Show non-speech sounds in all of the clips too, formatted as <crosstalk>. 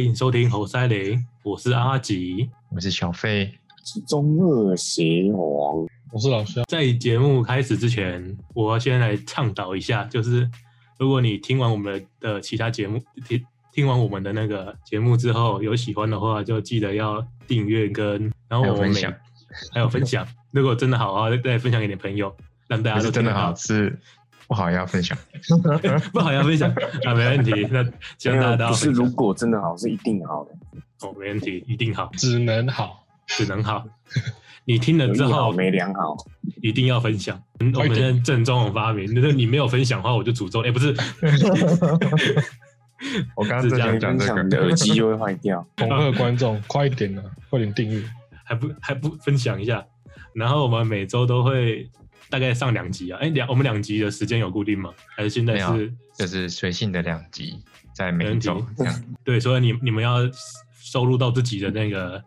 欢迎收听猴塞雷，我是阿吉。我是小费，是中二邪王，我是老肖。在节目开始之前，我要先来倡导一下，就是如果你听完我们的其他节目，听听完我们的那个节目之后有喜欢的话，就记得要订阅跟，然后我们每还有分享，还有分享。如果真的好啊，再分享给你的朋友，让大家不是真的好，都听得到。是不好要分享。不好要分享啊，没问题。那希望大家是如果真的好，是一定好的。哦，没问题，一定好，只能好，只能好。你听了之后没量好，一定要分享。我们快点现在正宗的发明，就是你没有分享的话，我就诅咒。哎，不是，我刚刚是这样讲这个，享的耳机就会坏掉。恐吓观众，快一点啊，快点订阅。还不还不分享一下。然后我们每周都会大概上两集啊。哎，两我们两集的时间有固定吗？还是现在是？就是随性的两集，在每没问题周这样。<laughs> 对，所以你你们要收录到自己的那个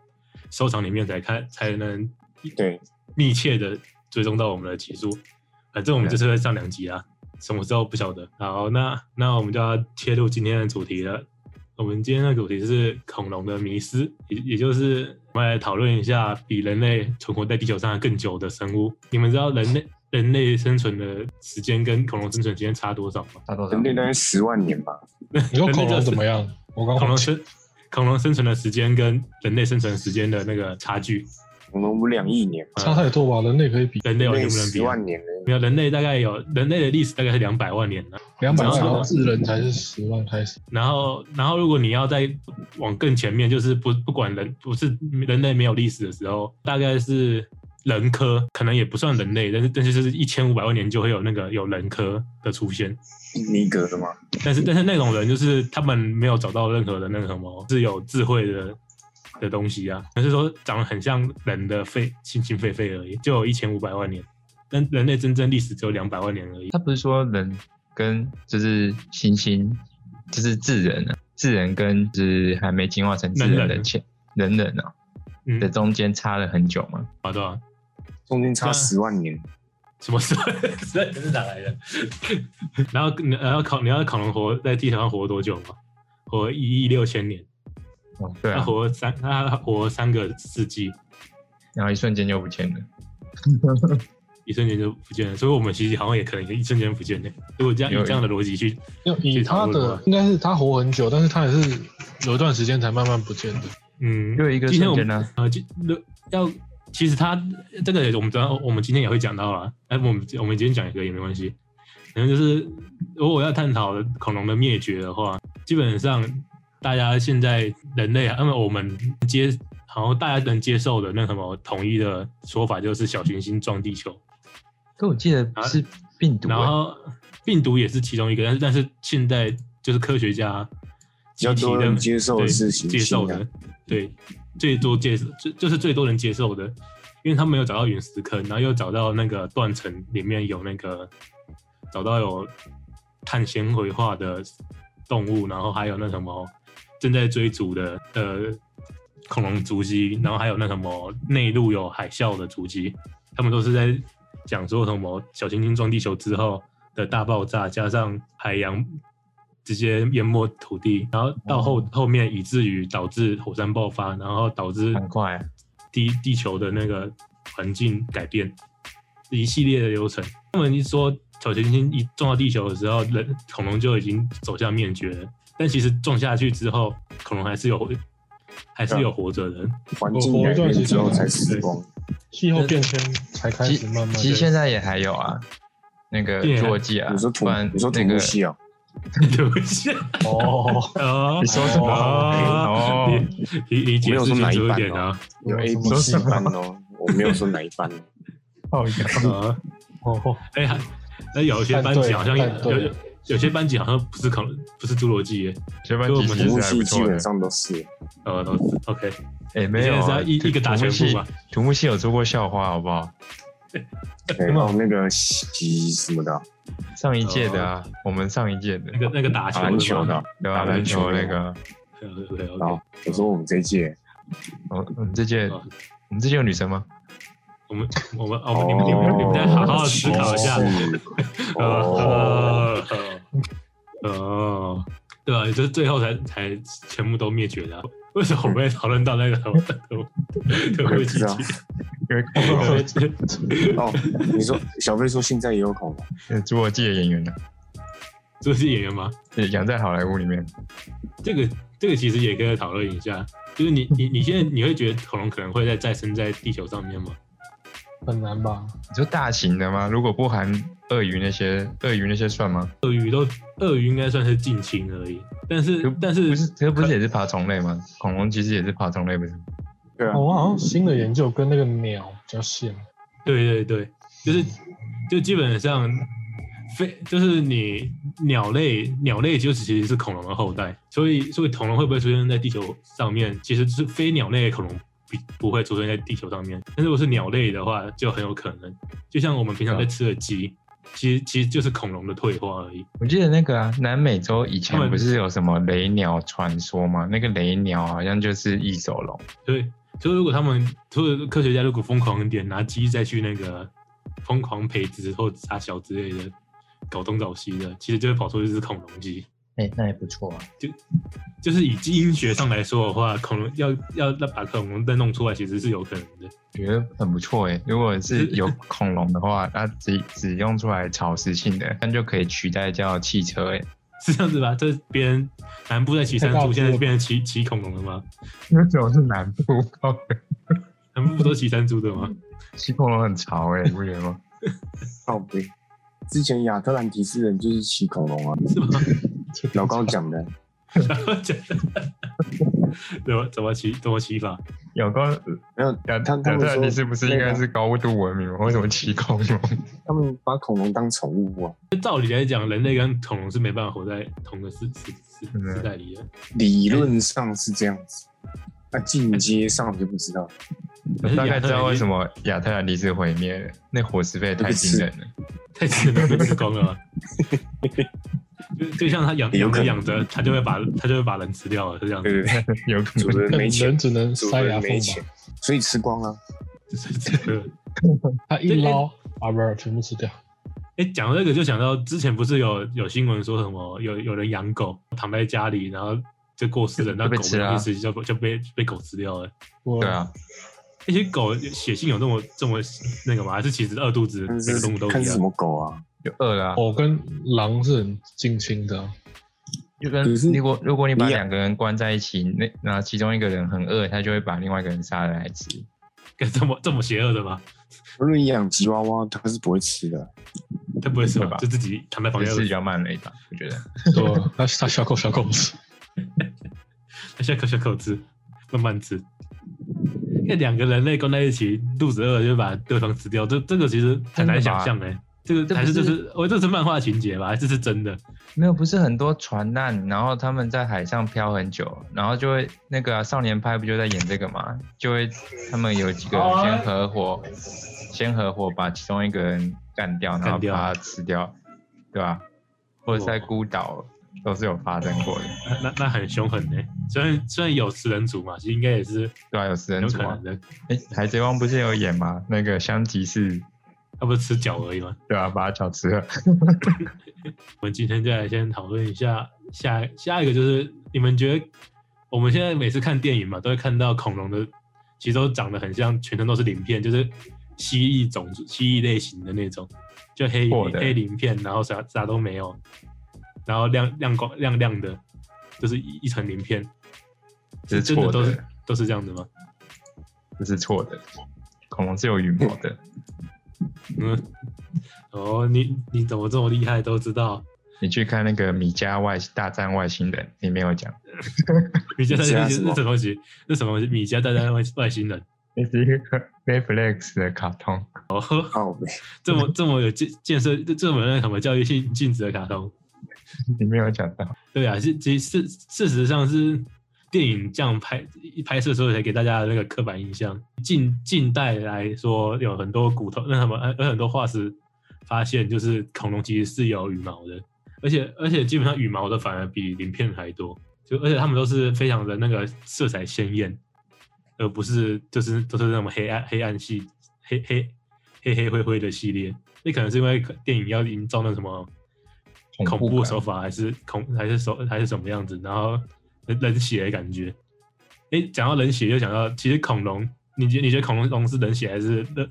收藏里面才看，才能对，密切的追踪到我们的集数。反正我们这次会上两集啊，什么时候不晓得。好，那那我们就要切入今天的主题了。我们今天的主题是恐龙的迷思，也也就是我们来讨论一下比人类存活在地球上更久的生物。你们知道人类人类生存的时间跟恐龙生存时间差多少吗？差多少人？类大概十万年吧。<laughs> 你说恐龙怎么样？我刚恐龙生恐龙生存的时间跟人类生存时间的那个差距，我们五两亿年，差太多吧？人类可以比人类完全类不能比啊。十万年了。没有，人类大概有人类的历史大概是两百万年了。两百万，然后然后智人才是十万开始。然后，然后如果你要再往更前面，就是不不管人不是人类没有历史的时候，大概是人科，可能也不算人类，但是但是就是一千五百万年就会有那个有人科的出现。尼格的嘛，但是但是那种人就是他们没有找到任何的那个什么是有智慧的的东西啊，而是说长得很像人的肺心心肺肺而已，就有一千五百万年。但人类真正历史只有两百万年而已。他不是说人跟就是猩猩，就是智人啊，智人跟就是还没进化成智人人人的前人人啊嗯的，中间差了很久吗。好的、啊。中间差十万年。什么时候？<laughs> 实在是哪来的？<laughs> 然后你然后考你要考龙活在地球上活多久吗？活一亿六千年，哦，对它啊，活三他活三个世纪，然后一瞬间就不见了。<laughs> 一瞬间就不见了。所以我们其实好像也可能一瞬间不见了。如果这样有以这样的逻辑去，要以他的应该是他活很久，但是他也是有一段时间才慢慢不见的。嗯，就一个瞬间呢，呃，就要其实它这个我们等下我们今天也会讲到啦。哎，我们我们今天讲一个也没关系。然后就是如果我要探讨恐龙的灭绝的话，基本上大家现在人类啊，那么我们接好像大家能接受的那什么统一的说法就是小行星撞地球，可我记得是病毒欸，然后病毒也是其中一个，但是但是现在就是科学家比较多集体的接受的对是行接受的，对，最多接受就就是最多人接受的，因为他们没有找到陨石坑，然后又找到那个断层里面有那个找到有碳纤维化的动物，然后还有那什么正在追逐的呃恐龙足迹，然后还有那什么内陆有海啸的足迹，他们都是在讲说什么小行星撞地球之后的大爆炸，加上海洋直接淹没土地，然后到后、后面以至于导致火山爆发，然后导致很快啊地地球的那个环境改变，一系列的流程。他们一说小行星一撞到地球的时候，人恐龙就已经走向灭绝了，但其实撞下去之后，恐龙还是有还是有活着的。环境改变之后才死光。气候变迁才开始慢慢。其实现在也还有啊，那个侏罗纪啊，你说土不然，你说土那个 <laughs> 对不起，哦，哦。你说什么？哦。哦。你你你解释清我没有说哪一楚一点啊！有 A、B、说 C 什么？班哦，我没有说哪一班哦。哦，啊，<laughs> 哦，哎，呀那有一些班级好像有有有些班级好像不是恐不是侏罗纪耶，学班跟我们土木其实还系基本不错的。上都是，呃，都是 OK。哎，没有啊你现在是要一一个打土木系全部吧土木系有做过校花，好不好？然后那个洗什么的。啊，上一届的啊，我们上一届的。那个那个打球篮球的啊，对吧？打篮球。那个。后。我说我们这一届，哦，我们这届哦。我们这届有女生吗？我们 <laughs> 我们哦，你们你们你们再好好思考一下。<laughs> 哦，呃对吧、就是最后才才全部都灭绝的。啊、为什么我们会讨论到那个特特特惠机我也不器？因为 <laughs> 哦，你说小飞说现在也有恐龙，呃侏罗纪的演员呢，侏罗纪演员吗？对养在好莱坞里面。这个这个其实也可以讨论一下，就是你你你现在你会觉得恐龙可能会再再生在地球上面吗？很难吧？你说大型的吗？如果不含鳄鱼那些，鳄鱼那些算吗？鳄鱼都鳄鱼应该算是近亲而已，但是但是不是，这不是也是爬虫类吗？恐龙其实也是爬虫类，不是？对啊哦，，我好像新的研究跟那个鸟比较像。对对对，就是就基本上非就是你鸟类鸟类就是其实是恐龙的后代，所以所以恐龙会不会出现在地球上面，其实是非鸟类的恐龙比不会出现在地球上面，但是如果是鸟类的话，就很有可能，就像我们平常在吃的鸡，其实其实就是恐龙的退化而已。我记得那个啊，南美洲以前不是有什么雷鸟传说吗？那个雷鸟好像就是异手龙。所以所以如果他们，所以科学家如果疯狂一点，拿鸡再去那个疯狂培植或杀小之类的，搞东搞西的，其实就会跑出一只恐龙鸡。哎、那也不错啊。就就是以基因学上来说的话，恐龙要要要把恐龙再弄出来，其实是有可能的。觉得很不错哎。如果是有恐龙的话，那只只用出来草食性的，那就可以取代叫汽车哎。<laughs> 是这样子吧？这别人南部在骑山猪，现在变成骑骑恐龙了吗？因为什么是南部？靠 <laughs> 南部不都骑山猪的吗？<laughs> 骑恐龙很潮哎，你不觉得吗？靠背。之前亚特兰提斯人就是骑恐龙啊，是吗？老高讲的，<laughs> 怎么怎么骑怎么骑法？有高没有亚他他们说亚特兰蒂斯不是应该是高度文明吗？为什么骑恐龙？<laughs> 他们把恐龙当宠物啊，照理来讲，人类跟恐龙是没办法活在同个时时时嗯时代里的。理论上是这样子，那进阶上就不知道。我大概知道为什么亚特兰蒂斯毁灭了，那伙食费太惊人了。<laughs> 太吃了被吃光了吗？<laughs> 就就像他养养有可能着养着，他就会把他就会把人吃掉了，是这样子。对对对，有可主能没钱人，只能主塞牙缝人没钱吧？，所以吃光了。就是这个。<laughs> 他一捞，把不尔全部吃掉。哎，讲到这个就想到之前不是有有新闻说什么有有人养狗躺在家里，然后就过世了，就那狗被吃了啊没意思就就被被狗吃掉了。我对啊，那些狗血性有这么这么那个吗？还是其实饿肚子看每个动物都一样？看什么狗啊？有饿了啊。狗跟狼是很近亲的啊，就跟如果如果你把两个人关在一起，那那其中一个人很饿，他就会把另外一个人杀了来吃。跟这么这么邪恶的吗？如果你养吉娃娃，它是不会吃的。它不会吃吧？就自己躺在房间饿死也是比较慢了一把，我觉得。对吧？他他小口小口吃，<laughs> 它小口小口吃，慢慢吃。那两个人类关在一起，肚子饿就把对方吃掉，这这个其实很难想象哎、这个这还是就是是我这是漫画情节吧，还是是真的？没有，不是很多船难，然后他们在海上漂很久，然后就会那个啊、少年派不就在演这个嘛？就会他们有几个人先合伙，先合伙把其中一个人干掉，然后把他吃掉，对吧、或者在孤岛都是有发生过的，那那那很凶狠呢、虽然虽然有食人族嘛，其实应该也是对啊，有食人族啊有可能。的。哎，海贼王不是有演吗？那个香吉士，他不是吃脚而已吗？对啊、把他脚吃了。<laughs> 我们今天就来先讨论一下下下一个，就是你们觉得我们现在每次看电影嘛，都会看到恐龙的，其实都长得很像，全身都是鳞片，就是蜥蜴种族、蜥蜴类型的那种，就黑黑鳞片，然后啥啥都没有，然后亮亮光亮亮的，就是一一层鳞片，这是真的都是错的，都是这样子吗？这是错的。恐龙是有羽毛的，嗯，哦，你你怎么这么厉害，都知道？你去看那个米家外大战外星人，里面有讲。<laughs> 米家大战是米家什么什么东西？是什么东西？米家大战外外星人。那是一个 Netflix 的卡通，哦，靠背，这么这么有建建设，这这么那什么教育性性质的卡通，<laughs> 你没有讲到。对啊，是其实事事实上是电影这样拍一拍摄的时候才给大家的那个刻板印象。近近代来说，有很多骨头，那什么，有很多化石发现，就是恐龙其实是有羽毛的，而且而且基本上羽毛的反而比鳞片还多，就而且它们都是非常的那个色彩鲜艳，而不是就是都是那种黑暗黑暗系黑黑黑黑灰灰的系列。那可能是因为电影要营造那什么恐恐怖手法，还是恐还是手还是什么样子，然后冷冷血的感觉。诶，讲到冷血，就讲到其实恐龙，你觉你觉得恐龙是冷血还是热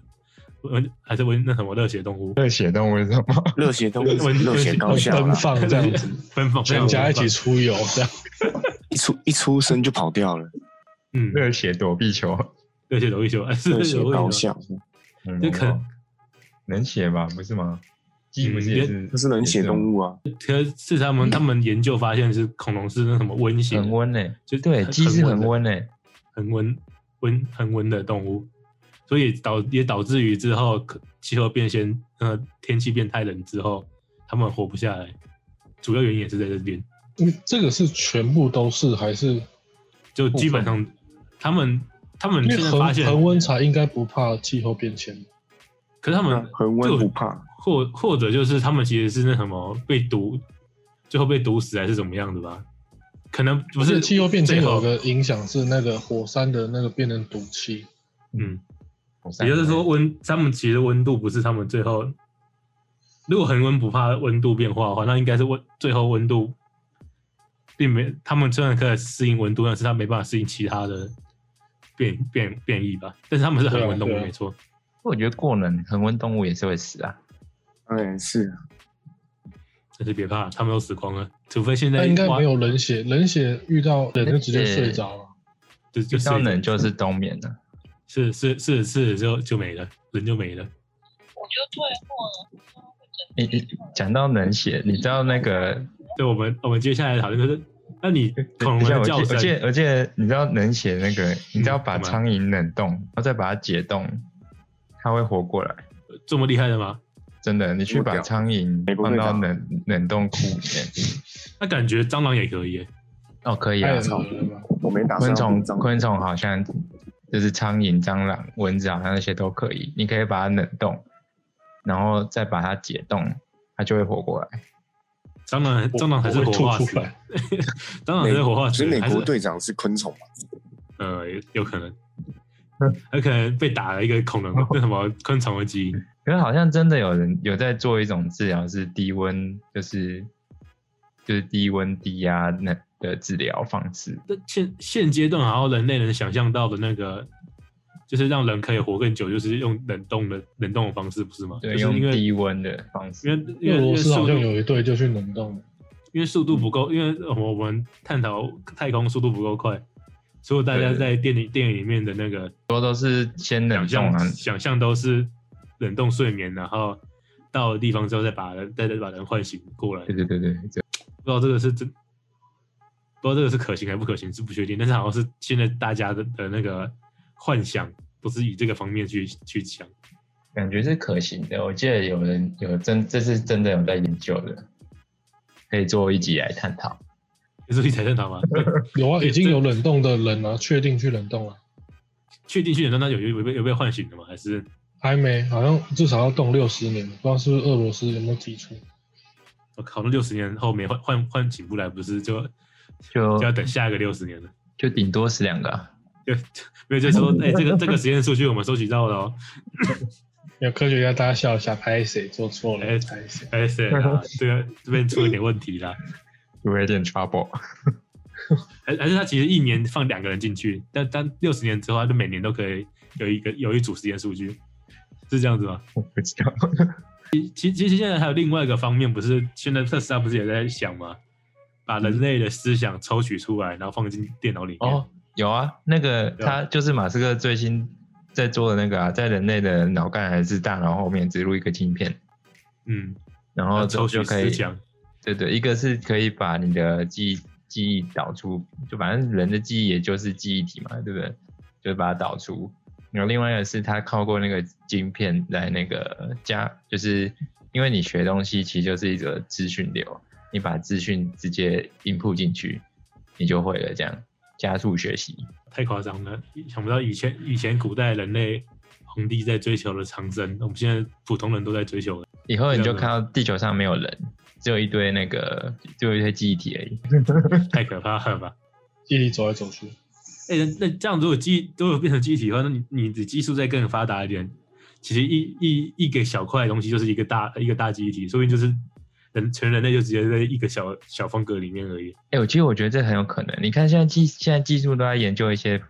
温还是温那什么热血动物？热血动物是什么？热血动物热热血高校奔，放这样子，奔放，全家一起出游这样。一出一出生就跑掉了，嗯，热血躲避球。热血躲避球，还是热血高校，嗯就可能冷血吧，不是吗？鸡不是也是？冷血动物，啊，可是是他们他们研究发现是恐龙是那什么温血，很温呢。就对，很鸡是很的温呢。恒温温恒温的动物，所以导也导致于之后可气候变迁，呃，天气变太冷之后，它们活不下来。主要原因也是在这边，嗯这个是全部都是还是？就基本上他们他们因为恒现在发现，恒温茶应该不怕气候变迁。可是他们恒温不怕，或或者就是他们其实是那什么被毒，最后被毒死还是怎么样的吧？可能不是气候变迁最后有个影响是那个火山的那个变成毒气，嗯，也也就是说温他们其实温度不是他们最后，如果恒温不怕温度变化的话，那应该是温最后温度，并没他们虽然可以适应温度，但是他没办法适应其他的变变变异吧。但是他们是恒温动物啊啊没错，我觉得过冷恒温动物也是会死啊。当然是啊但是别怕，他们都死光了，除非现在应该没有冷血，冷血遇到冷就直接睡着了。就就遇到睡冷就是冬眠了。是是是是就就没了，人就没了。我就退货了，你你讲到冷血，你知道那个？对，我们我们接下来讨论就是，那你恐龙叫声记我记得我记得，你知道冷血那个，你知道把苍蝇冷冻，然后再把它解冻，它会活过来。这么厉害的吗？真的，你去把苍蝇放到冷冷冻库里面。<laughs> 那感觉蟑螂也可以。哦，可以啊？我没打算昆虫昆虫好像就是苍蝇、蟑螂、蚊子，好像那些都可以。你可以把它冷冻，然后再把它解冻，它就会活过来。蟑螂蟑螂还是活化来，蟑螂还是活化石，所以 <laughs> 美还是国队长是昆虫吗？呃有有可能，有可能被打了一个恐龙 <laughs> 那什么昆虫的基因。可是好像真的有人有在做一种治疗，是低温，就是就是低温低压那的治疗方式。那现现阶段，好像人类能想象到的那个，就是让人可以活更久，就是用冷冻的冷冻的方式，不是吗？对，就是因为用低温的方式。因为因为俄罗斯好像有一对就去冷冻，因为速度不够，因为呃我们探讨太空速度不够快，所以大家在电影电影里面的那个多都是先冷想冻啊象，想象都是冷冻睡眠，然后到了地方之后再把人再再把人唤醒过来。对对对对，不知道这个是真，不知道这个是可行还不可行，是不确定。但是好像是现在大家的的那个幻想都是以这个方面去去想。感觉是可行的。我记得有人有真，这是真的有在研究的，可以做一集来探讨。你说你才探讨吗？<laughs> 有啊，已经有冷冻的人了，确定去冷冻了，确定去冷冻那有有有被有被唤醒的吗？还是还没，好像至少要冻六十年，不知道是不是俄罗斯有没有提出？我靠，那六十年后没唤唤唤醒不来，不是就就就要等下一个六十年了？就顶多是两个啊、就没有就说，哎、这个这个实验数据我们收集到了哦。有科学家大家笑一下，拍谁做错了，哎拍谁？哎，是啊，这个这边出了点问题啦。有一点 trouble。<laughs> 还还是他其实一年放两个人进去，但但六十年之后，他就每年都可以有一个有一组实验数据，是这样子吗？我不知道。其其实现在还有另外一个方面，不是现在特斯拉不是也在想吗？把人类的思想抽取出来，然后放进电脑里面。哦，有啊，那个他就是马斯克最新在做的那个啊，在人类的脑干还是大脑后面植入一个晶片，嗯，然后之抽取思，想。对对，一个是可以把你的记忆记忆导出，就反正人的记忆也就是记忆体嘛，对不对？就是把它导出。然后另外一个是他靠过那个晶片来那个加，就是因为你学东西其实就是一个资讯流，你把资讯直接 input 进去，你就会了，这样加速学习。太夸张了，想不到以前以前古代人类皇帝在追求的长生，我们现在普通人都在追求的。以后你就看到地球上没有人，只有一堆那个，只有一些记忆体而已。<laughs> 太可怕了吧？<laughs> 记忆走来走去，哎、那那这样如果机都有变成机体的话，那你你的技术再更发达一点，其实一一一个小块的东西就是一个大一个大机体，说不定就是人全人类就直接在一个小小方格里面而已。哎、我其实我觉得这很有可能。你看现在技现在技术都在研究一些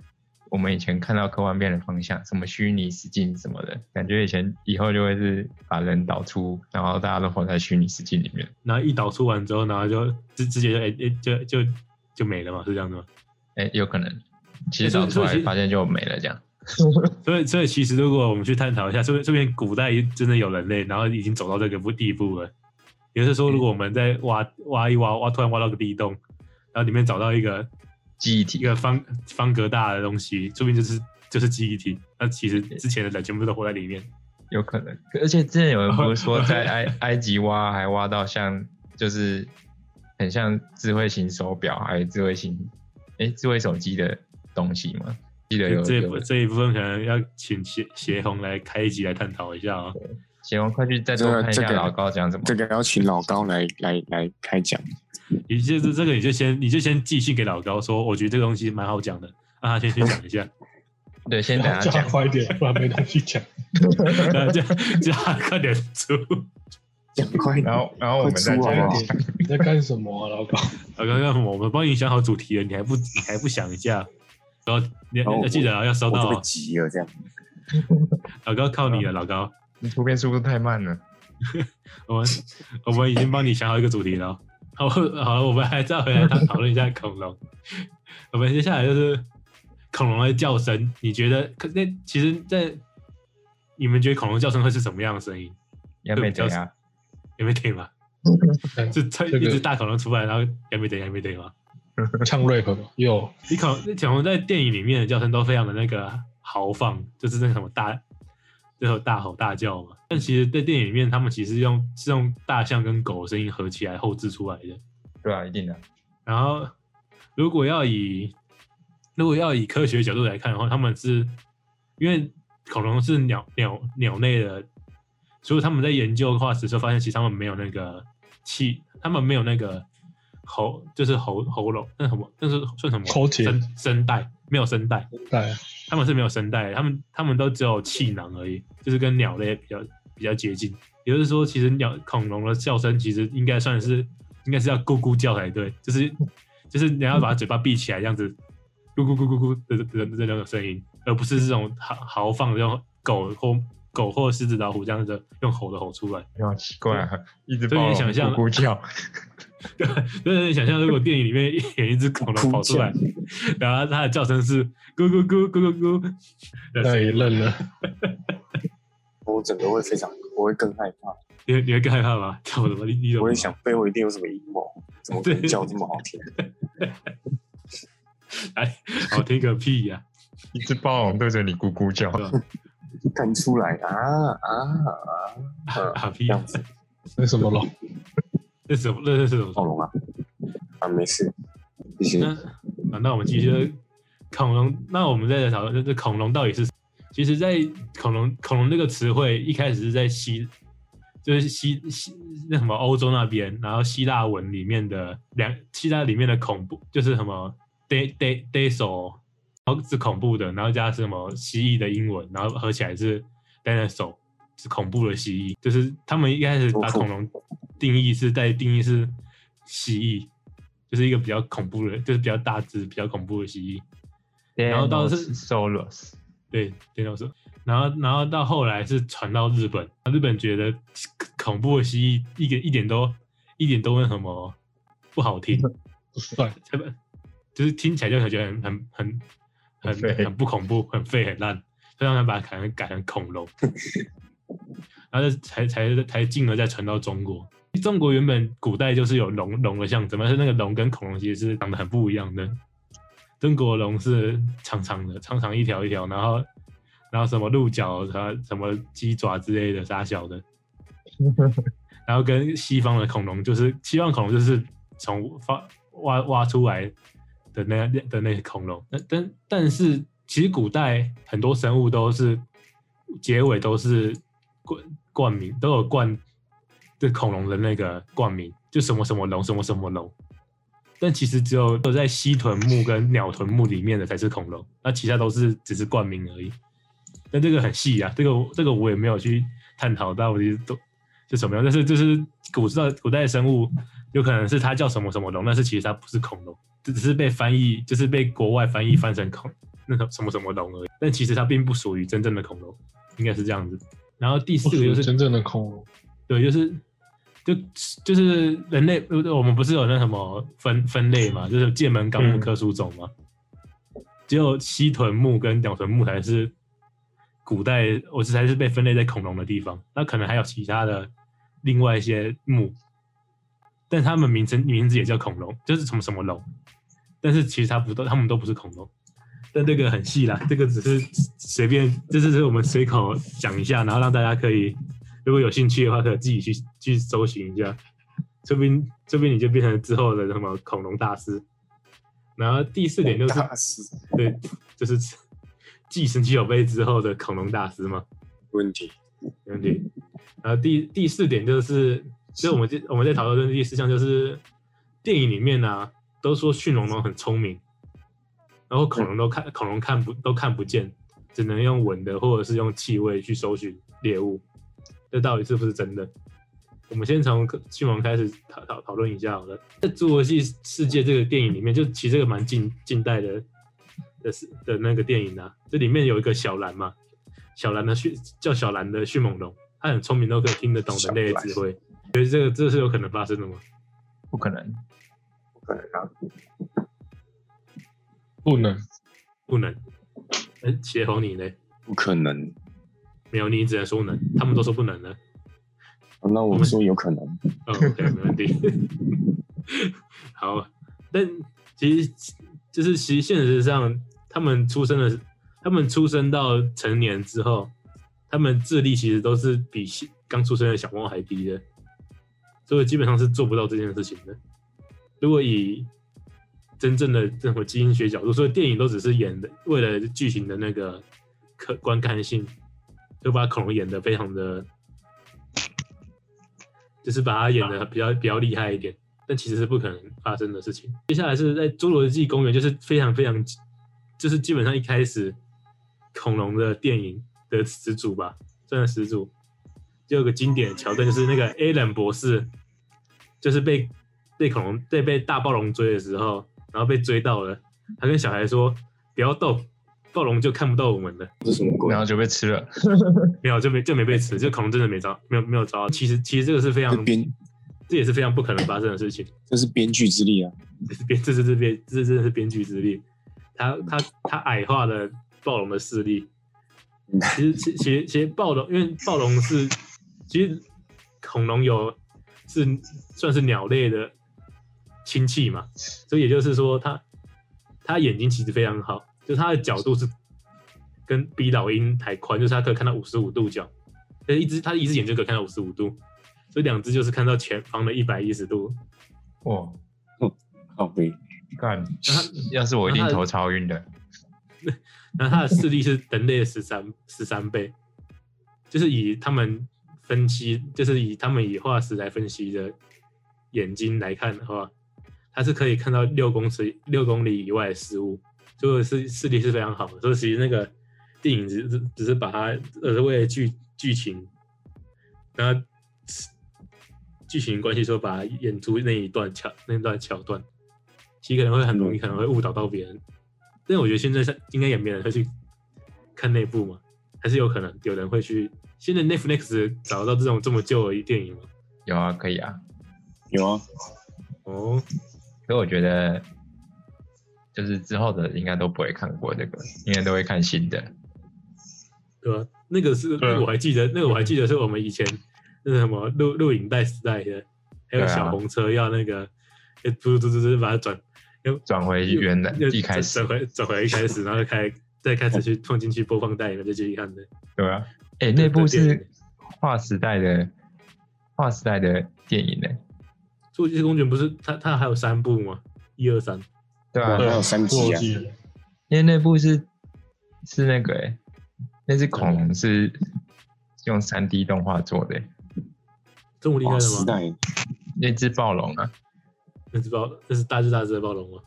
我们以前看到科幻片的方向，什么虚拟实境什么的，感觉以前以后就会是把人导出，然后大家都活在虚拟实境里面。然后一导出完之后，然后就直直接就哎哎就就就没了嘛，是这样的吗？哎、有可能，其实所以导出来发现就没了这样。所以 <laughs> 所以其实如果我们去探讨一下，这边这边古代真的有人类，然后已经走到这个步地步了。也就是说，如果我们在挖挖一挖挖，突然挖到个地洞，然后里面找到一个一记忆体，一个方方格大的东西，说不定就是就是记忆体。那其实之前的人全部都活在里面。有可能。而且之前有人不是说在 <laughs> 埃埃及挖还挖到像就是很像智慧型手表还有智慧型哎、智慧手机的东西吗？记得有这一有部这一部分可能要请协协红来开一集来探讨一下啊、写完快去再多看一这个下老高讲什么。这个要请老高来来来开讲。你就是这个，你就先你就先寄信给老高说，我觉得这个东西蛮好讲的，让他先去讲一下，<laughs> 对，先等他讲。快一点，不然没东西讲。<laughs> 对叫叫他快点出。讲快点，然后，然后我们再快出好不好讲。你在干什么啊，老高？老高干什么我们帮你想好主题了，你还不你还不想一下？然后你然后要记得啊，要收我就被到哦。急了这样。<laughs> 老高靠你了，老高，你图片速度太慢了。<laughs> 我们我们已经帮你想好一个主题了。<laughs> 好，好了，我们还再回来讨讨论一下恐龙。我们接下来就是恐龙的叫声，你觉得？可那其实，在你们觉得恐龙叫声会是什么样的声音？也没怎样，有没有听吗？是它这个一只大恐龙出来，然后有没得有没得吗？<laughs> 唱 rap 吗？有，<laughs> 你恐那恐龙在电影里面的叫声都非常的那个豪放，就是那个什么大，最后大吼大叫嘛。但其实，在电影里面，他们其实用是用大象跟狗的声音合起来后置出来的。对啊，一定的。然后，如果要以如果要以科学角度来看的话，他们是因为恐龙是鸟鸟鸟类的，所以他们在研究化石的时候发现，其实他们没有那个气，他们没有那个喉，就是喉喉咙，那什么，那是算什么？喉结声声带没有声带，带他们是没有声带的，他们他们都只有气囊而已，就是跟鸟类比较比较接近。也就是说，其实鸟恐龙的叫声其实应该算是应该是要咕咕叫才对，就是就是你要把嘴巴闭起来这样子，咕咕咕咕咕的的的那种声音，而不是这种豪豪放的用狗或狗或狮子老虎这样子用吼的吼出来。好奇怪啊，一直所以暴你想象咕咕叫，<laughs> <laughs> 对，就是你想象，如果电影里面演一只恐龙 <laughs> 跑出来，然后它的叫声是咕咕咕咕咕咕的那也认了。我整个会非常，我会更害怕，你你会更害怕吗？<laughs> 叫什么？你你怎么我会想背后一定有什么阴谋，怎么可能叫这么好听？哎，好听个屁呀、一只暴龙对着你咕咕叫。对吧？看出来啊啊啊！啊屁样子，那什么龙？那什么？那是什么？恐龙啊啊，没事，谢谢。那啊，那我们继续恐龙。那我们再来讨论，这恐龙到底是？其实，在恐龙恐龙这个词汇一开始是在西，就是西西那什么欧洲那边，然后希腊文里面的两希腊里面的恐怖就是什么 day day day so，然后是恐怖的，然后加什么蜥蜴的英文，然后合起来是 dinosaur，是恐怖的蜥蜴。就是他们一开始把恐龙定义是在定义是蜥蜴，就是一个比较恐怖的，就是比较大只、比较恐怖的蜥蜴。然后到是 Solos，对，电动车。然后，然后到后来是传到日本，日本觉得恐怖的蜥蜴一点一点都一点都那什么不好听，不帅，他 <laughs> 们就是听起来就感觉很很很很很不恐怖，很废很烂，所以他们把它改成改成恐龙，<laughs> 然后才才才进而再传到中国。中国原本古代就是有龙龙的象征，但是那个龙跟恐龙其实是长得很不一样的。中国龙是长长的，长长一条一条，然后然后什么鹿角、它什么鸡爪之类的，傻小的。然后跟西方的恐龙就是西方恐龙就是从发挖挖出来的那的那些恐龙，但但但是其实古代很多生物都是结尾都是冠冠名都有冠这恐龙的那个冠名，就什么什么龙什么什么龙。但其实只有只有在蜥臀目跟鸟臀目里面的才是恐龙，那其他都是只是冠名而已。但这个很细啊，这个这个我也没有去探讨到底都是什么样，但是就是古代古代的生物，有可能是它叫什么什么龙，但是其实它不是恐龙，这只是被翻译，就是被国外翻译翻成恐那个什么什么龙而已，但其实它并不属于真正的恐龙，应该是这样子。然后第四个就是真正的恐龙，对，就是就就是人类，呃我们不是有那什么分分类嘛，就是界门纲目科属种嘛，只有蜥臀目跟鸟臀目才是古代，我是才是被分类在恐龙的地方，那可能还有其他的另外一些目，但他们名称名字也叫恐龙，就是什么什么龙，但是其实它不都，他们都不是恐龙。但这个很细啦，这个只是随便，这只是我们随口讲一下，然后让大家可以如果有兴趣的话，可以自己去去搜寻一下，说不定说不定你就变成之后的什么恐龙大师。然后第四点就是对，就是继神奇宝贝之后的恐龙大师嘛，问题，没问题。然后第第四点就是，其实我们这我们在讨论的第四项就是电影里面呢、都说驯龙龙很聪明，然后恐龙都看恐龙看不都看不见，只能用闻的或者是用气味去搜寻猎物，这到底是不是真的？我们先从驯龙开始讨讨讨论一下好了。在《侏罗纪世界》这个电影里面，就其实这个蛮近近代的的是的那个电影啊，这里面有一个小蓝嘛，小蓝的迅叫小蓝的迅猛龙，它很聪明，都可以听得懂人类的指挥。觉得这个这是有可能发生的吗？不可能，不可能啊！不能。不能。哎，协同你呢？不可能。没有，你只能说能，他们都说不能了。那我们说有可能。哦，OK，没问题。<laughs> 好，但其实就是其实现实上，他们出生的，他们出生到成年之后，他们智力其实都是比刚出生的小猫还低的，所以基本上是做不到这件事情的。如果以真正的这种基因学角度，所以电影都只是演的，为了剧情的那个可观看性，就把恐龙演的非常的。就是把它演的比较比较厉害一点，但其实是不可能发生的事情。接下来是在《侏罗纪公园》，就是非常非常，就是基本上一开始恐龙的电影的始祖吧，算是始祖。就有个经典的桥段，就是那个 Alan 博士，就是被被恐龙被被大暴龙追的时候，然后被追到了，他跟小孩说不要动，暴龙就看不到我们了。这是什么鬼然？后就被吃了。<laughs> 没有，就没就没被吃，就恐龙真的没招，没有没有招。其实其实这个是非常这编这也是非常不可能发生的事情。这是编剧之力啊！这是编，这是这编，这真的是编剧之力。他他他矮化了暴龙的势力。其实其其实其实暴龙，因为暴龙是其实恐龙有是算是鸟类的亲戚嘛，所以也就是说它它眼睛其实非常好，就它的角度是跟比老鹰还宽，就是它可以看到五十五度角，但一只它一只眼就可以看到五十五度，所以两只就是看到前方的一百一十度。哇，好悲，干！要是我一定头超晕的。然后它的视力是人类的十三十三倍，就是以他们分析，就是以他们以化石来分析的眼睛来看的话，它是可以看到六公尺六公里以外的事物，就是视力是非常好的。所以其实那个电影只是只是把它呃是为了剧剧情，然后剧情关系说把它演出那一段桥那段桥段，其实可能会很容易可能会误导到别人。但我觉得现在是应该也没人会去看内部嘛，还是有可能有人会去。现在 Netflix 找到这种这么旧的电影吗？有啊，可以啊。有啊，哦，所以我觉得，就是之后的应该都不会看过这个，应该都会看新的。对吧、那个是我还记得，那个我还记得是我们以前那个什么录录影带时代的，还有小红车要那个，哎嘟嘟嘟嘟把它转，又转回原来要一开始转，回转回一开始，然后开再开始去放进去播放带里面再继续看的。<laughs> 对啊。哎、那部是划时代的划时代的电影呢、《侏罗纪公园》不是它它还有三部吗？一二三，对啊，还有三集啊因为那部是是那个哎、那只恐龙是用三 D 动画做的、欸，这么厉害，的吗？时代那只暴龙啊，那只暴那是大只大只的暴龙吗？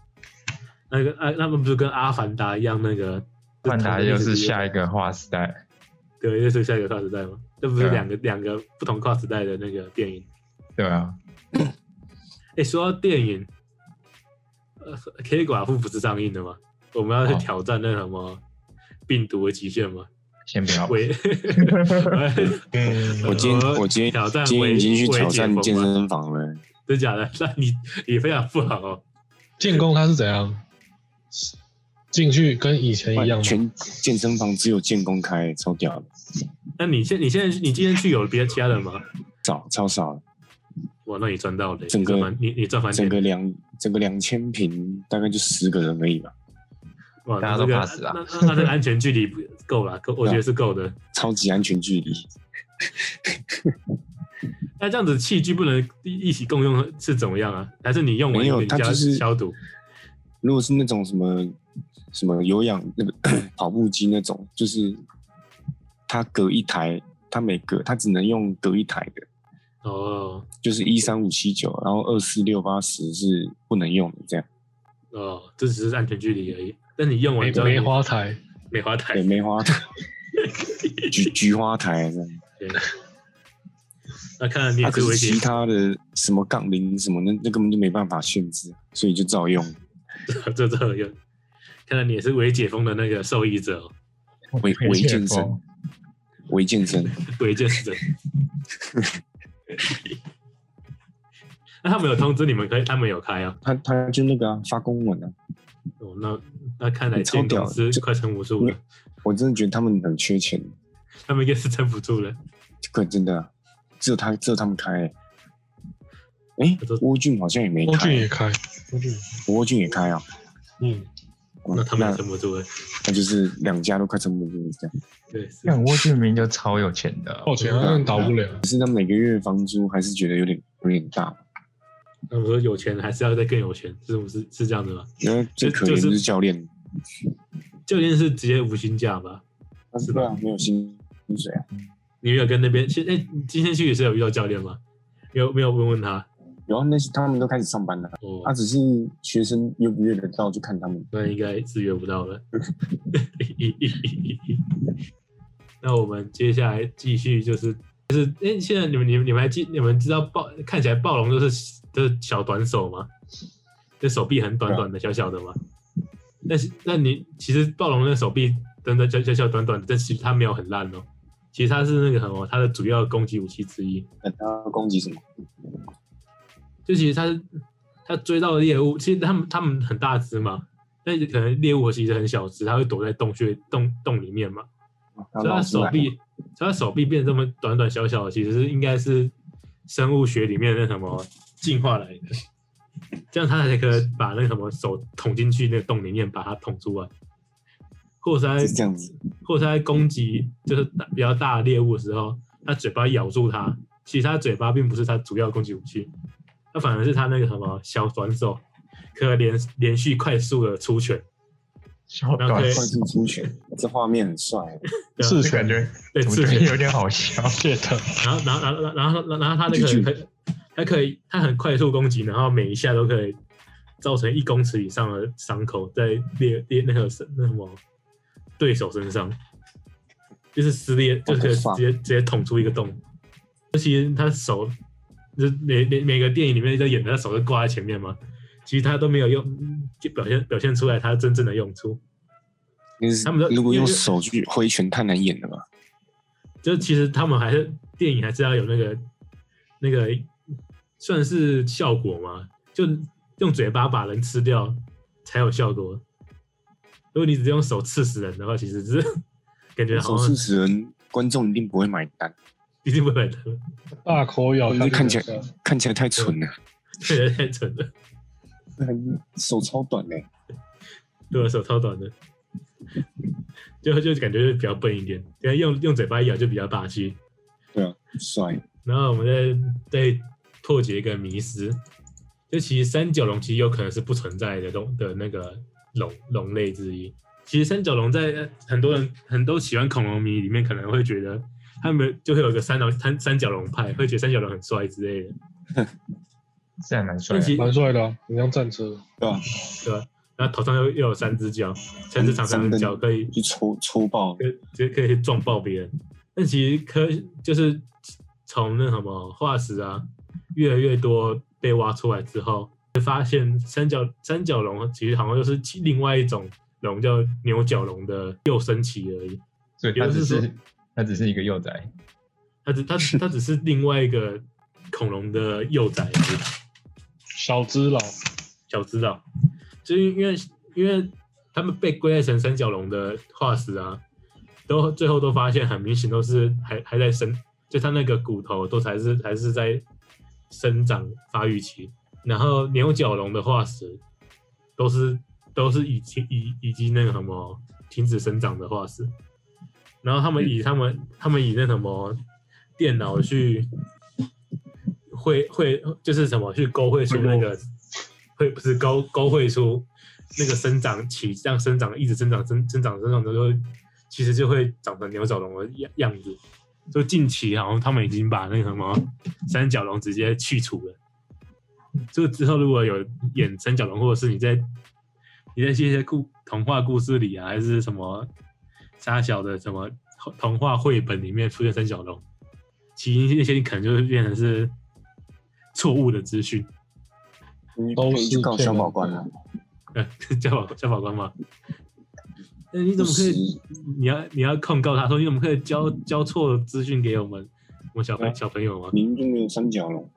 那个啊，他们不是跟阿凡达一样那个？阿凡达又是下一一个划时代，对，又是下一个划时代吗？这不是两个两个不同跨时代的那个电影。对啊，哎，说到电影，呃，黑寡妇不是上映的吗？我们要去哦挑战那什么病毒的极限吗？先不要。<laughs> 我今天呃 <laughs> 我今天挑战今天已经去挑战健身房了，真假的？<laughs> 那你你非常不好哦。建工他是怎样？进去跟以前一样吗？全健身房只有建工开，超屌的，那你现你现在你今天去有别的其他人吗？少超少的，哇，那你赚到了，整个你你你赚翻钱整个两整个两千平大概就十个人而已吧，哇，大家都怕死啊那那那这个安全距离不够了，够我觉得是够的。超级安全距离。<laughs> 那这样子器具不能一一起共用是怎么样啊？还是你用完没有你就要它就是消毒？如果是那种什么什么有氧那个 <clears throat> 跑步机那种，就是它隔一台，它每隔它只能用隔一台的，哦就是一三五七九，然后二四六八十是不能用的，这样哦，这只是安全距离而已。但你用完之后，梅梅花台，<laughs> 梅花台对，梅花台、<laughs> 菊菊花台这样。对那看来你啊，也是其，他的什么杠铃什么那那根本就没办法限制，所以就照用。<laughs> 这照用。看来你也是微解封的那个受益者哦，微没见微健身过，微健身，微健身。那他们有通知你们可以，他们有开啊。他他就那个啊发公文啊，哦，那那看来超屌建公司就快撑不住了，我真的觉得他们很缺钱，他们应该是撑不住了。这个真的啊只有他只有他们开、欸。哎可是，沃俊好像也没欧俊也开，开，欧俊，沃俊也开啊，嗯，哦那他们撑不住了。那就是两家都快撑不住了这样。对，是看沃俊明就超有钱的，抱歉，他们倒不了。可是他们每个月房租还是觉得有点有点大，那我说有钱还是要再更有钱，是不是是这样子吗？因为最可怜的是是教练，教练是直接无薪假吧？他是对啊没有薪薪水啊，你没有跟那边，其实哎，今天去也是有遇到教练吗？没有没有问问他然后那些他们都开始上班了，哦，他只是学生约不约得到就看他们。那应该是约不到了。<laughs> 那我们接下来继续就是就是哎，现在你们你们你们还记你们知道暴看起来暴龙都是都是小短手吗？就手臂很短短的小小的吗？但是那你其实暴龙的手臂真的小小小短短的，但其实它没有很烂哦。其实它是那个什么，它的主要攻击武器之一。那他要攻击什么？就其实它是它追到的猎物，其实它们它们很大只嘛，但是可能猎物其实很小只，它会躲在洞穴洞洞里面嘛，他所以它手臂，所以它手臂变得这么短短小小的，其实是应该是生物学里面的那什么进化来的，这样他才可以把那什么手捅进去那个洞里面，把它捅出来，或者是它是这样子，或者攻击就是大比较大的猎物的时候，他嘴巴咬住它，其实他嘴巴并不是他主要攻击武器，他反而是他那个什么小短手，可以连连续快速的出拳，小快速出拳，<laughs> 这画面很帅。对啊是感觉对刺拳，有点好笑？谢特，<laughs> 然后然后然后然后然后他那个可以，它可以他很快速攻击，然后每一下都可以造成一公尺以上的伤口在裂裂那个那什么对手身上，就是撕裂，就是？直接直接捅出一个洞。尤其他手，就是每每每个电影里面在演的，他手就挂在前面嘛，其实他都没有用，就表现表现出来他真正的用处。他们都如果用手去挥拳，太难演了吧？就其实他们还是电影还是要有那个那个算是效果嘛，就用嘴巴把人吃掉才有效果。如果你只是用手刺死人的话，其实是感觉好像手刺死人，观众一定不会买单，一定不会买单，大口咬看起来看起来太蠢了。看起来，太蠢了，手超短嘞，对我手超短的，就就感觉就比较笨一点，因为用用嘴巴咬就比较霸气。对啊，帅。然后我们再再破解一个迷思，就其实三角龙其实有可能是不存在的龙的那个龙龙类之一。其实三角龙在呃很多人很多喜欢恐龙迷里面可能会觉得，他们就会有个三角三三角龙派，会觉得三角龙很帅之类的。是还蛮帅蛮帅的啊，很像战车。对吧？对吧？然后头上又又有三只脚，三只长长的脚可以去抽抽爆，可以直接可以撞爆别人。但其实科就是从那什么化石啊，越来越多被挖出来之后，就发现三角三角龙其实好像就是其另外一种龙，叫牛角龙的幼生期而已。所以它只也就是是它只是一个幼崽，它只它它只是另外一个恐龙的幼崽而已。小只佬，小知道，就因为因为他们被归类成三角龙的化石啊，都最后都发现很明显都是还还在生，就它那个骨头都还是还是在生长发育期，然后牛角龙的化石都是都是已经已已经那个什么停止生长的化石，然后他们以他们他们以那什么电脑去绘绘就是什么去勾绘出那个会不是勾勾绘出那个生长期，这样生长一直生长生生长生长的时候，其实就会长成牛角龙的样样子。就近期然后他们已经把那个什么三角龙直接去除了。就之后如果有演三角龙，或者是你在你在这些故童话故事里啊，还是什么沙小的什么童话绘本里面出现三角龙，其实那些你可能就会变成是错误的资讯。你都可以去告是骗人消保官啊的。呃，交保交保官吗？那你怎么可以？你要你要控告他说你怎么可以交交错资讯给我们我们小朋小朋友吗？明明就没有三角龙，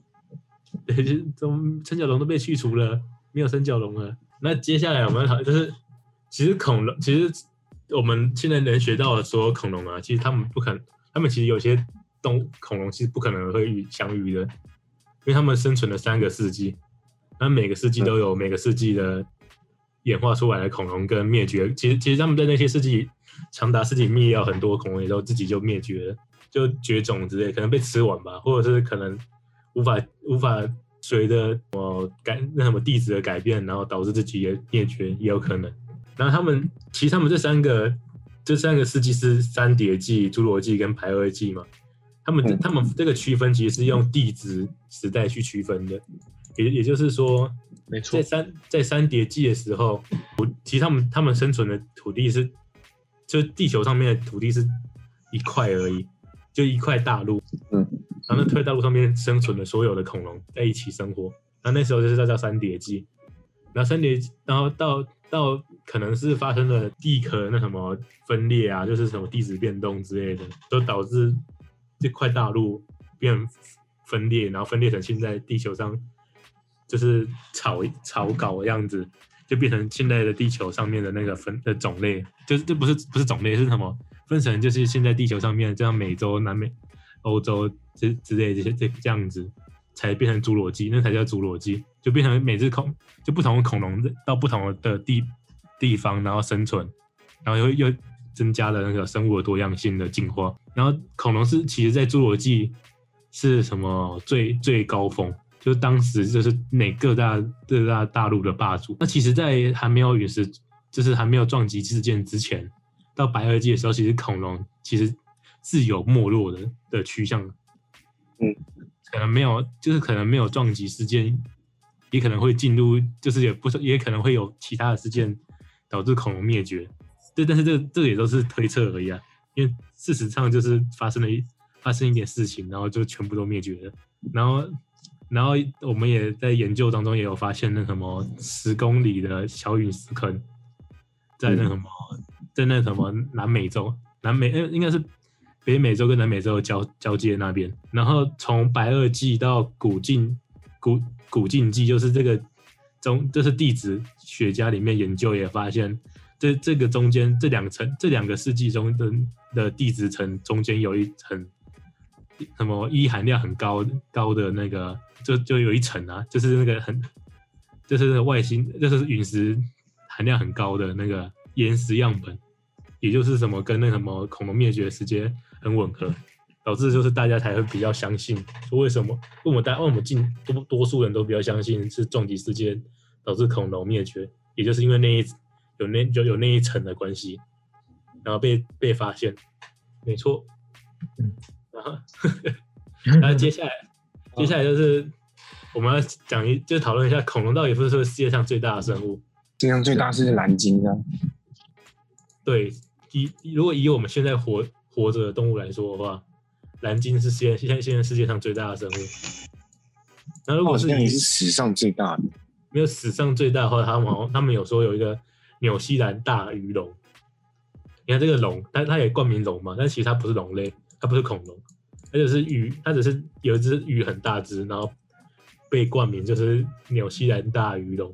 <laughs> 对，就是怎么三角龙都被去除了，没有三角龙了。那接下来我们要讨论就是，其实恐龙，其实我们现在能学到的所有恐龙啊，其实他们不可能，他们其实有些动恐龙其实不可能会遇相遇的，因为他们生存了三个世纪，那每个世纪都有每个世纪的演化出来的恐龙跟灭绝。其实其实他们在那些世纪长达世纪灭掉很多恐龙，也都自己就灭绝了，就绝种之类，可能被吃完吧，或者是可能无法无法随着呃改那什么地质的改变，然后导致自己也灭绝，也有可能。然后他们其实他们这三个这三个世纪是三叠纪、侏罗纪跟白垩纪嘛。他们他们这个区分其实是用地质时代去区分的，也也就是说，没错在，三在三叠纪的时候，我其实他们他们生存的土地是，就是地球上面的土地是一块而已，就一块大陆。嗯，然后那块大陆上面生存的所有的恐龙在一起生活，然后那时候就是叫叫三叠纪。然后三叠，然后到到可能是发生了地壳那什么分裂啊，就是什么地质变动之类的，都导致这块大陆变分裂，然后分裂成现在地球上就是草草稿的样子，就变成现在的地球上面的那个分的种类，就是这不是不是种类是什么？分成就是现在地球上面这样美洲、南美、欧洲之之类这些这这样子，才变成侏罗纪，那才叫侏罗纪，就变成每只恐就不同的恐龙到不同的地地方，然后生存，然后又又增加了那个生物的多样性的进化。然后恐龙是其实在侏罗纪是什么最最高峰，就是当时就是哪各大各大大陆的霸主。那其实，在还没有陨石，就是还没有撞击事件之前，到白垩纪的时候，其实恐龙其实是有没落的的趋向。嗯，可能没有，就是可能没有撞击事件，也可能会进入，就是也不是，也可能会有其他的事件导致恐龙灭绝。对，但是这这也都是推测而已啊，因为事实上就是发生了一发生一点事情，然后就全部都灭绝了。然后，然后我们也在研究当中也有发现那什么十公里的小陨石坑，在那什么，在那什么南美洲、南美呃应该是北美洲跟南美洲交交界那边。然后从白垩纪到古晋古古晋纪，就是这个中，这是地质学家里面研究也发现，这这个中间这两层这两个世纪中的的地质层中间有一层什么一含量很高高的那个，就就有一层啊，就是那个很就是外星，就是陨石含量很高的那个岩石样本，也就是什么跟那什么恐龙灭绝时间很吻合，导致就是大家才会比较相信，说为什么为什么大为什么近多多数人都比较相信是撞击事件导致恐龙灭绝，也就是因为那一有那就有那一层的关系，然后被被发现，没错，嗯，然后然后接下来接下来就是我们要讲一就讨论一下恐龙到底是不是世界上最大的生物。世界上最大是蓝鲸啊，对，以如果以我们现在活活着的动物来说的话，蓝鲸是世界现在现在世界上最大的生物。那如果是以好像也是史上最大的，没有史上最大的话，他们他们有说有一个纽西兰大鱼龙。你看这个龙，它它也冠名龙嘛，但其实它不是龙类，它不是恐龙，它就是鱼，它只是有一只鱼很大只，然后被冠名就是纽西兰大鱼龙。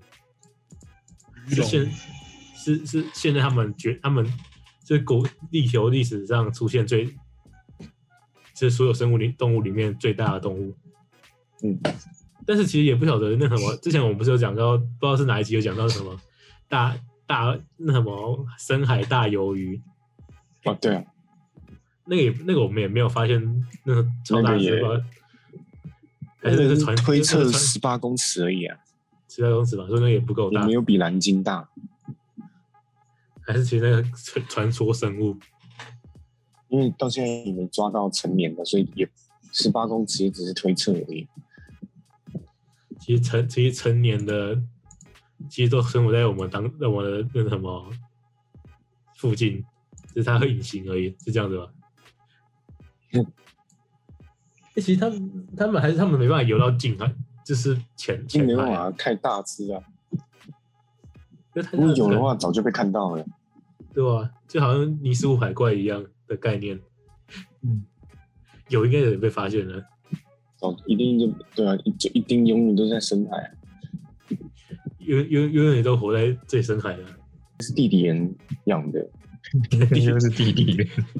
是现是是现在他们觉他们是国地球历史上出现最，是所有生物里动物里面最大的动物。嗯，但是其实也不晓得那什么，之前我们不是有讲到，不知道是哪一集有讲到什么大大那什么深海大鱿鱼，哦，对啊，那个也那个我们也没有发现那个超大那个也只吧？还是那个是船推测十八公尺而已啊，十八公尺吧，所以那个也不够大也没，有比蓝鲸大，还是其实那个传传说生物。因为到现在也没抓到成年的，所以也十八公尺也只是推测而已。其实成其实成年的，其实都生活在我们当在我们的那个什么附近，只是它会隐形而已，是这样子吧？<laughs> 嗯欸其实他们他们还是他们没办法游到近海，就是浅浅海啊，啊，太大只啊，因为太如果有的话早就被看到了。对吧？就好像尼斯湖海怪一样的概念，嗯，有应该有被发现了，哦，一定就对啊，就一定永远都在深海啊，永永永远都活在最深海的。是弟弟人养的，弟弟是弟弟，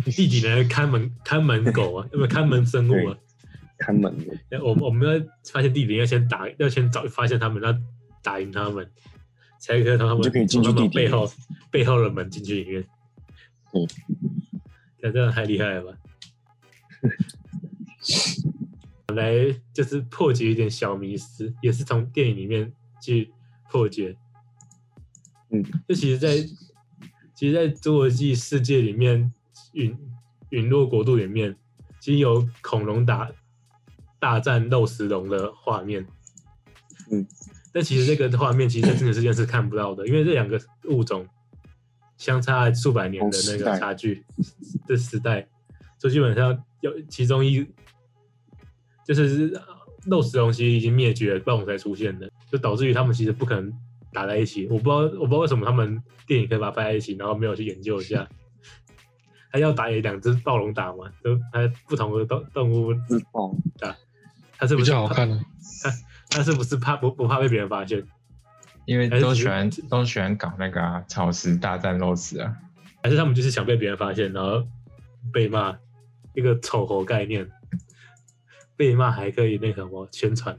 弟弟呢，看门看门狗啊，要不看门生物啊。看门的。我们我们要发现弟弟，要先打，要先找发现他们，要打赢他们，才可以从他们就可以进去从他们地点背后背后的门进去里面。对，那这样太厉害了吧！来，就是破解一点小迷思，也是从电影里面去破解。嗯，这其实在，其实，在侏罗纪世界里面，陨陨落国度里面，其实有恐龙打大战肉食龙的画面。嗯，但其实这个画面，其实在真实世界是看不到的，因为这两个物种相差数百年的那个差距的时代，所以基本上有其中一就是肉食龙其实已经灭绝了，暴龙才出现的，就导致于他们其实不可能打在一起。我不知道，我不知道为什么他们电影可以把它拍在一起，然后没有去研究一下，<laughs> 他要打也两只暴龙打嘛，都还不同的动动物自爆，打，他是不是怕？较好看的。它是不是怕不不怕被别人发现？因为都喜欢都喜欢搞那个啊，草食大战肉食啊，还是他们就是想被别人发现，然后被骂一个丑猴概念，被骂还可以那个什么宣传，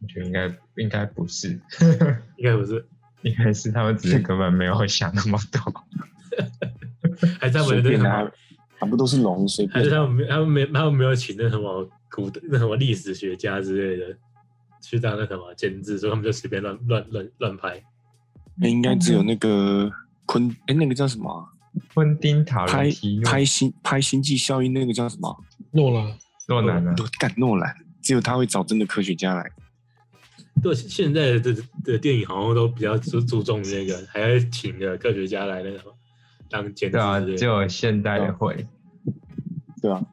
我觉得应该 <laughs> 应该不是，应该不是，应该是他们只是根本没有想那么多。<laughs> 还是他们随便啊的那什么，，还不都是龙随还是便？他们没他们没他们没有请那什么古的那什么历史学家之类的去当那什么监制，所以他们就随便乱乱乱乱拍。那应该只有那个昆，哎，那个叫什么啊？昆汀塔拍伦提拍星拍星际效应那个叫什么啊？诺兰诺兰啊，干诺兰，只有他会找真的科学家来。对，现在的的电影好像都比较注注重那个，还要请个科学家来那个什么当监制对啊，之类的只有现代的会，对啊，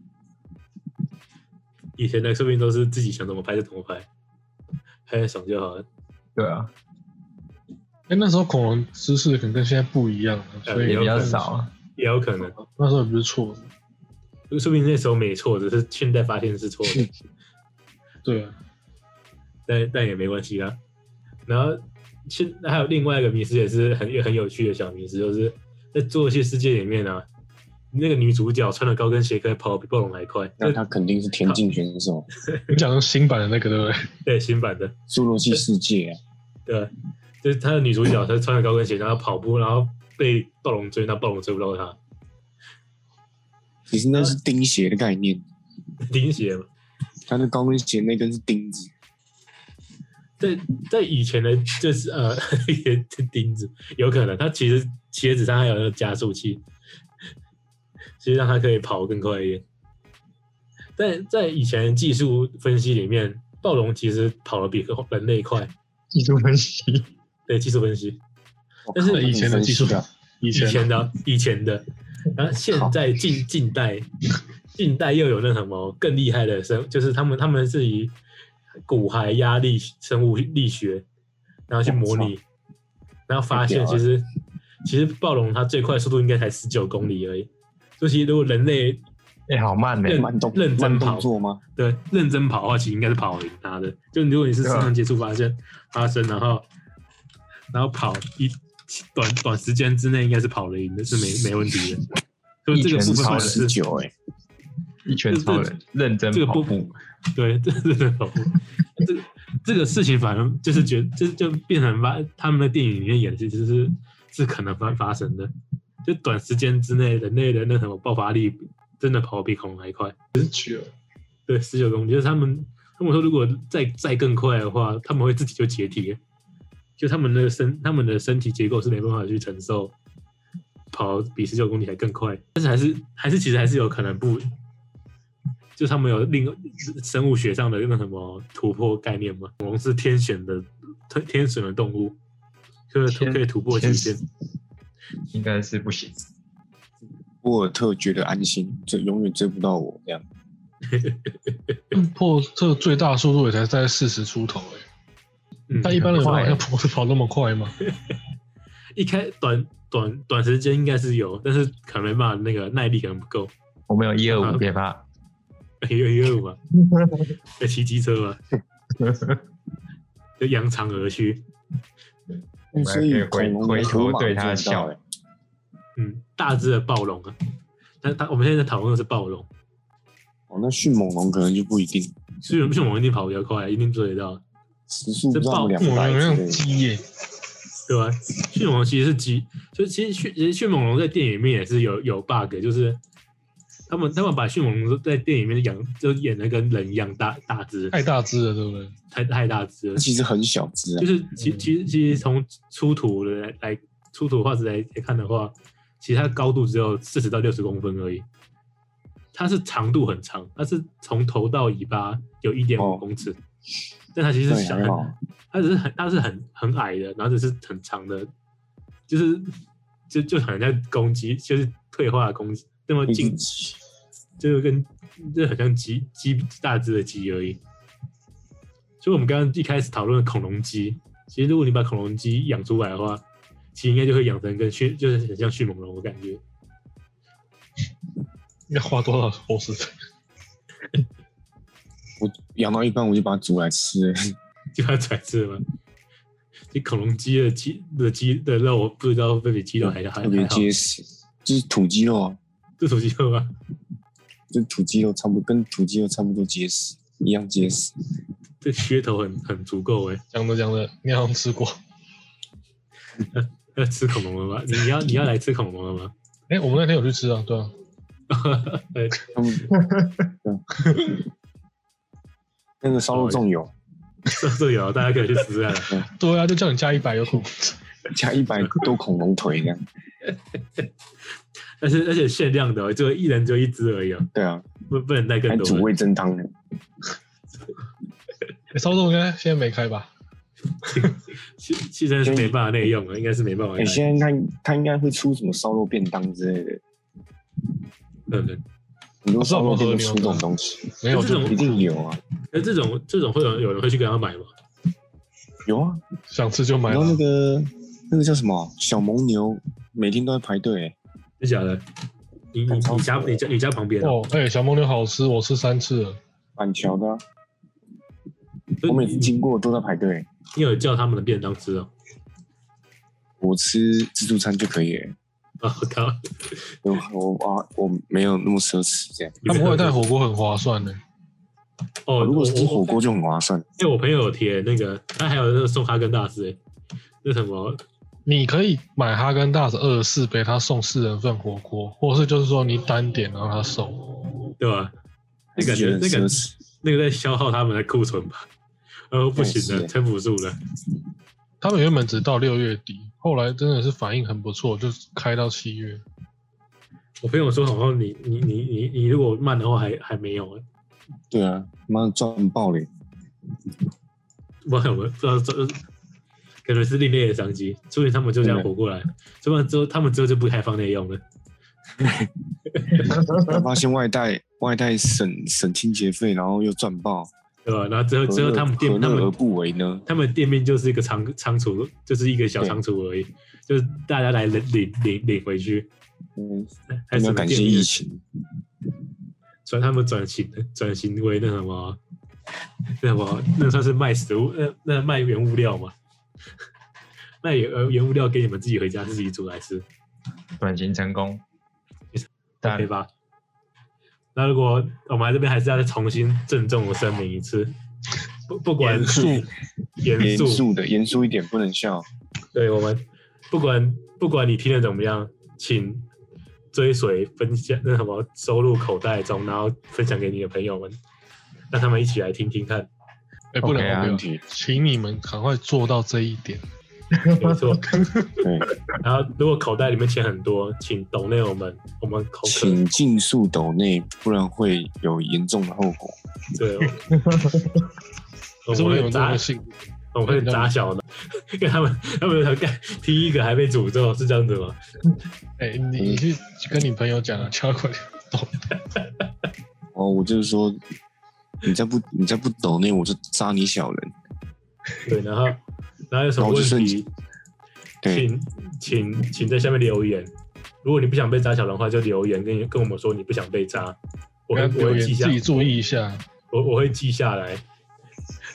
以前的说不定都是自己想怎么拍就怎么拍，拍得爽就好了。对啊，哎，那时候恐龙知识可能跟现在不一样，所以也比较看少啊。也有可能，那时候也不是错的。说不定那时候没错，只是现在发现是错的，<laughs> 对啊，但但也没关系啦。然后现还有另外一个迷思，也是很很有趣的小迷思，就是在侏罗纪世界里面啊，那个女主角穿的高跟鞋可以跑比暴龙还快，那她肯定是田径选手，你讲的是新版的那个对不对？<laughs> 对新版的，侏罗纪世界啊，对，就是她的女主角，她穿着高跟鞋，然后跑步，然后被暴龙追，那暴龙追不到她，其实那是钉鞋的概念，<laughs> 钉鞋嘛。他的高跟鞋那根是钉子，在在以前的，就是呃，<laughs> 钉子有可能，它其实鞋子上还有那个加速器，其实让它可以跑更快一点。但在以前技术分析里面，暴龙其实跑得比人类快。<laughs> 技术分析，对技术分析，但是以前的技术很分析啊以前以前的以前的，然后现在近近代近代又有那什么更厉害的生，就是他们他们是以骨骸压力生物力学，然后去模拟，然后发现其实其实暴龙它最快速度应该才十九公里而已。就其实如果人类哎、好慢呢、认慢动认真跑吗？对认真跑的话，其实应该是跑赢它的。就如果你是对啊身上接触发现发生，然后然后跑一短短时间之内应该是跑了赢的，是没没问题的。所以这个部分是十九哎，一拳超人认真跑步，对，这这这这个这个事情反而就是觉得就就变成发他们的电影里面演的，其实是是可能发发生的。就短时间之内，人类的那什么爆发力真的跑得比恐龙还快。十九，对，十九公里，就是他们他们说，如果再再更快的话，他们会自己就解体，就他们的身他们的身体结构是没办法去承受跑比十九公里还更快，但是还是还是其实还是有可能不，就他们有另生物学上的那什么突破概念吗，恐龙是天选的天天选的动物，就是可以突破极天限。应该是不行。沃尔特觉得安心，这永远追不到我这样。<laughs> 破这个最大速度也才在四十出头哎、嗯但一般人很快好像不是跑那么快嘛。<laughs> 一开短短短时间应该是有，但是可能没办法，那个耐力可能不够。我们有一二啊五，别怕。有有有嘛，在骑机车嘛，<laughs> 就扬长而去。所以还可以回回头对它做得到笑。哎，嗯，大只的暴龙啊，但他我们现在在讨论的是暴龙，哦，那迅猛龙可能就不一定，迅猛迅猛龙一定跑比较快，一定追得到，时速不知道两我好像耶，对吧？迅猛龙其实是鸡，就其实迅其实迅猛龙在电影里面也是有有 bug，就是他们他们把迅猛龙在电影里面养就演的跟人一样大大只，太大只了，对不对？太太大只了，其实很小只啊就，是其其实其实从出土的来来出土化石来来看的话，其实它的高度只有四十到六十公分而已。它是长度很长，它是从头到尾巴有一点五哦公尺，但它其实，是小。它只是很它是很很矮的，然后只是很长的，就是就就很像公鸡，就是退化的公鸡，那么一近只就是跟这很像鸡鸡大只的鸡而已。所以我们刚刚一开始讨论的恐龙鸡，其实如果你把恐龙鸡养出来的话，其实应该就会养成跟迅就是很像迅猛龙的感觉。<laughs> 要花多少伙食费？<laughs> 我养到一半我就把它煮来吃了，<laughs> 就要宰吃了吗？这恐龙鸡的鸡的鸡的肉，不知道会比鸡肉还还特别还好，结实，就是土鸡肉啊，这土鸡肉吗？这土鸡肉差不多，跟土鸡肉差不多结实，一样结实。这噱头很很足够哎。讲着讲着，你好像吃过。要吃恐龙了吗？你要你要来吃恐龙了吗？哎、我们那天有去吃啊，对啊，<laughs> 对，他们对那个烧肉粽有 <laughs> 这这有，大家可以去试试看。对啊，就叫你加一百有恐龙。加一百多恐龙腿这样，<laughs> 而且而且限量的哦，就一人就一只而已哦，对啊，不不能带更多的。还煮味增汤呢。欸烧肉应该现在没开吧？其其实是没办法内用的，应该是没办法哎、内。现在他他应该会出什么烧肉便当之类的，可能，很多烧肉店都出这种东西，没有，这种一定有啊，那这种这种会有有人会去给他买吗？有啊。想吃就买然后那了。个那个叫什么小蒙牛，每天都在排队、欸，是假的？你你你家你家你家旁边哦？哦，哎、小蒙牛好吃，我吃三次了。板桥的啊、我每次你经过都在排队、你有叫他们的便当吃哦？我吃自助餐就可以、欸，啊我靠！我我啊我没有那么奢侈这样。他们外带火锅很划算呢。哦，如果是吃火锅就很划算，因为我朋友有贴那个，他还有那个送哈根达斯哎，那什么你可以买哈根达斯二十四杯，他送四人份火锅，或是就是说你单点然后他送。对吧？那感还是觉那个很奢侈。那个在消耗他们的库存吧？<laughs> 呃，不行了，对是撑不住了。他们原本只到六月底，后来真的是反应很不错，就开到七月。我朋友说，好像你你你你你如果慢的话还还没有，对啊，妈的赚爆嘞！不知道有没有不知道这感觉是另类的商机，所以他们就这样活过来。要不然之后他们之后就不开放内用了，他 <laughs> 发现外带外带省省清洁费，然后又赚爆，对吧？然后之后之后他们店他们何不为呢？他们店面就是一个仓仓储，就是一个小仓储而已，就是大家来领领领领回去，嗯，还是感谢疫情，所以他们转型转型为那什么，那什么那算是卖食物，那那卖原物料嘛？<laughs> 卖原呃原物料给你们自己回家自己煮来吃转型成功，但，OK 吧？那如果我们这边还是要再重新郑重的声明一次，不不管严肃严肃严肃的严肃一点，不能笑。对我们不管不管你听的怎么样，请追随分享那什么收入口袋中，然后分享给你的朋友们，让他们一起来听听看。哎，不能没有问题请你们赶快做到这一点。<laughs> 没错。<laughs> 然后如果口袋里面钱很多，请抖内我们，我们。请尽速抖内，不然会有严重的后果。对，<laughs> 我可是为什么这们会砸么，信？我们会砸小的，因为他们他们有干第一个还被诅咒，是这样子吗？哎，你你去跟你朋友讲啊，叫他快点懂。哦，我就是说，你再不你再不抖那，我就扎你小人。对，然后然后有什么问题，对，请请请在下面留言。如果你不想被扎小人的话，就留言跟跟我们说你不想被扎，我我会记下自，己注意一下。我我会记下来，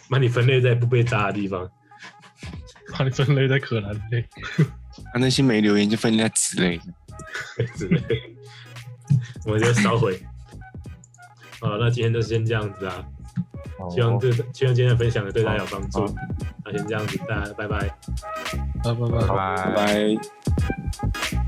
把你分类在不被扎的地方。<laughs> 把你分类在可兰类。啊，那些没留言就分类在此类。<laughs> 之类，我们就烧毁。好，那今天就先这样子啊，希望对希望今天的分享对大家有帮助，那先这样子，大家拜拜，拜拜。拜拜拜。